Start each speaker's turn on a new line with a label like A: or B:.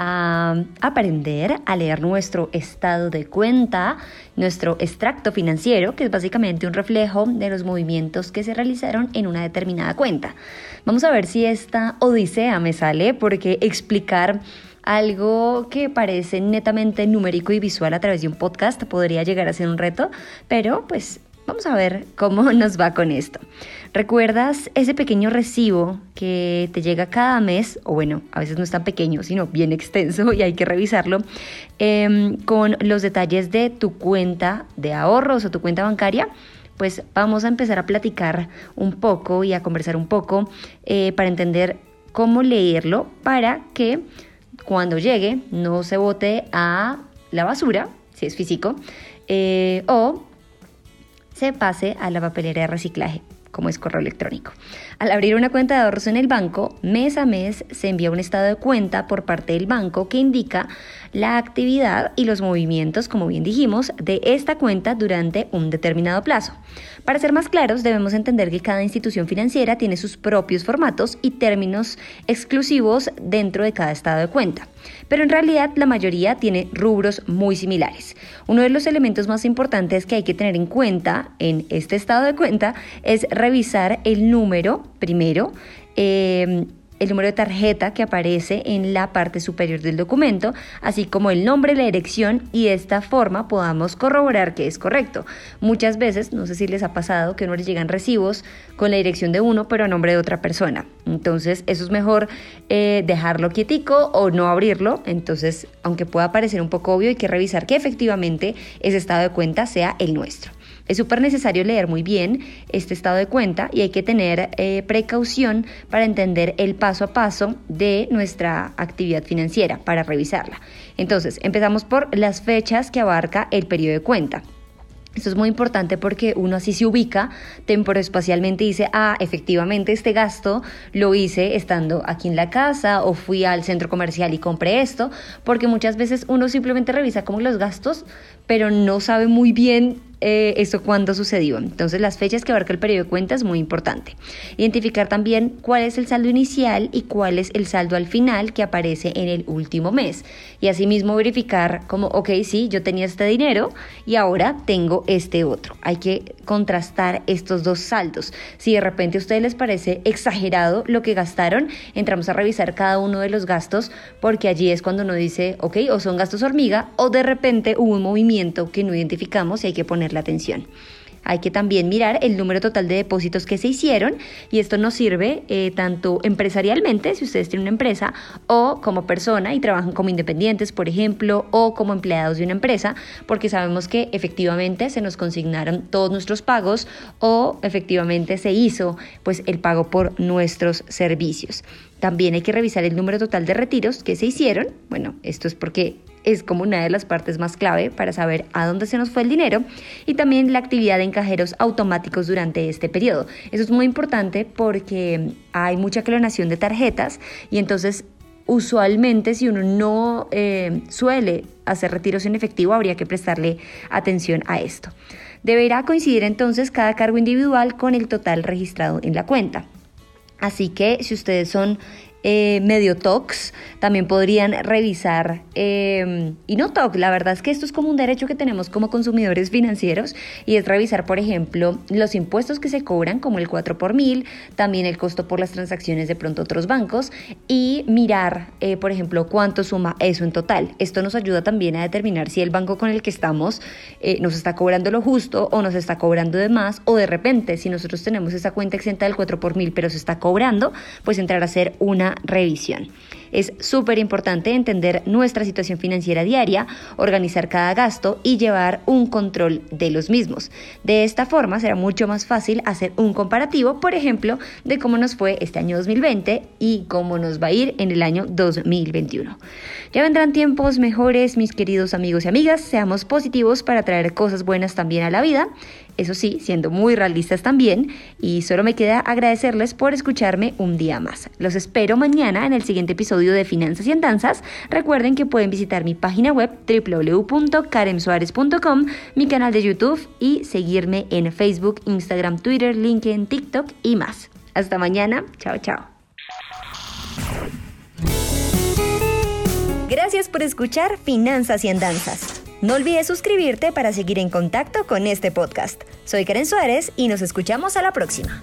A: a aprender a leer nuestro estado de cuenta, nuestro extracto financiero, que es básicamente un reflejo de los movimientos que se realizaron en una determinada cuenta. Vamos a ver si esta odisea me sale, porque explicar algo que parece netamente numérico y visual a través de un podcast podría llegar a ser un reto, pero pues Vamos a ver cómo nos va con esto. ¿Recuerdas ese pequeño recibo que te llega cada mes? O bueno, a veces no es tan pequeño, sino bien extenso y hay que revisarlo, em, con los detalles de tu cuenta de ahorros o tu cuenta bancaria pues vamos a empezar a platicar un poco y a conversar un poco eh, para entender cómo leerlo para que cuando llegue no se bote a la basura, si es físico, eh, o se pase a la papelera de reciclaje como es correo electrónico. Al abrir una cuenta de ahorros en el banco, mes a mes se envía un estado de cuenta por parte del banco que indica la actividad y los movimientos, como bien dijimos, de esta cuenta durante un determinado plazo. Para ser más claros, debemos entender que cada institución financiera tiene sus propios formatos y términos exclusivos dentro de cada estado de cuenta pero en realidad la mayoría tiene rubros muy similares. Uno de los elementos más importantes que hay que tener en cuenta en este estado de cuenta es revisar el número primero. Eh, el número de tarjeta que aparece en la parte superior del documento, así como el nombre, la dirección y de esta forma podamos corroborar que es correcto. Muchas veces, no sé si les ha pasado que no les llegan recibos con la dirección de uno pero a nombre de otra persona. Entonces eso es mejor eh, dejarlo quietico o no abrirlo. Entonces, aunque pueda parecer un poco obvio, hay que revisar que efectivamente ese estado de cuenta sea el nuestro. Es súper necesario leer muy bien este estado de cuenta y hay que tener eh, precaución para entender el paso a paso de nuestra actividad financiera para revisarla. Entonces, empezamos por las fechas que abarca el periodo de cuenta. Esto es muy importante porque uno así se ubica temporoespacialmente y dice, ah, efectivamente este gasto lo hice estando aquí en la casa o fui al centro comercial y compré esto, porque muchas veces uno simplemente revisa como los gastos, pero no sabe muy bien eh, esto cuándo sucedió. Entonces las fechas que abarca el periodo de cuenta es muy importante. Identificar también cuál es el saldo inicial y cuál es el saldo al final que aparece en el último mes. Y asimismo verificar como, ok, sí, yo tenía este dinero y ahora tengo este otro. Hay que contrastar estos dos saldos. Si de repente a ustedes les parece exagerado lo que gastaron, entramos a revisar cada uno de los gastos porque allí es cuando uno dice, ok, o son gastos hormiga o de repente hubo un movimiento que no identificamos y hay que poner la atención. Hay que también mirar el número total de depósitos que se hicieron y esto nos sirve eh, tanto empresarialmente, si ustedes tienen una empresa, o como persona y trabajan como independientes, por ejemplo, o como empleados de una empresa, porque sabemos que efectivamente se nos consignaron todos nuestros pagos o efectivamente se hizo pues el pago por nuestros servicios. También hay que revisar el número total de retiros que se hicieron. Bueno, esto es porque es como una de las partes más clave para saber a dónde se nos fue el dinero y también la actividad en cajeros automáticos durante este periodo. Eso es muy importante porque hay mucha clonación de tarjetas y entonces usualmente si uno no eh, suele hacer retiros en efectivo habría que prestarle atención a esto. Deberá coincidir entonces cada cargo individual con el total registrado en la cuenta. Así que si ustedes son eh, medio tox, también podrían revisar, em, y no tox, la verdad es que esto es como un derecho que tenemos como consumidores financieros y es revisar, por ejemplo, los impuestos que se cobran, como el 4 por mil, también el costo por las transacciones de pronto otros bancos y mirar, eh, por ejemplo, cuánto suma eso en total. Esto nos ayuda también a determinar si el banco con el que estamos eh, nos está cobrando lo justo o nos está cobrando de más o de repente, si nosotros tenemos esa cuenta exenta del 4 por mil, pero se está cobrando, pues entrar a hacer una revisión. Es súper importante entender nuestra situación financiera diaria, organizar cada gasto y llevar un control de los mismos. De esta forma será mucho más fácil hacer un comparativo, por ejemplo, de cómo nos fue este año 2020 y cómo nos va a ir en el año 2021. Ya vendrán tiempos mejores, mis queridos amigos y amigas, seamos positivos para traer cosas buenas también a la vida eso sí, siendo muy realistas también, y solo me queda agradecerles por escucharme un día más. Los espero mañana en el siguiente episodio de Finanzas y Andanzas. Recuerden que pueden visitar mi página web www.karensuarez.com, mi canal de YouTube y seguirme en Facebook, Instagram, Twitter, LinkedIn, TikTok y más. Hasta mañana. Chao, chao. Gracias por escuchar Finanzas y Andanzas. No olvides suscribirte para seguir en contacto con este podcast. Soy Karen Suárez y nos escuchamos a la próxima.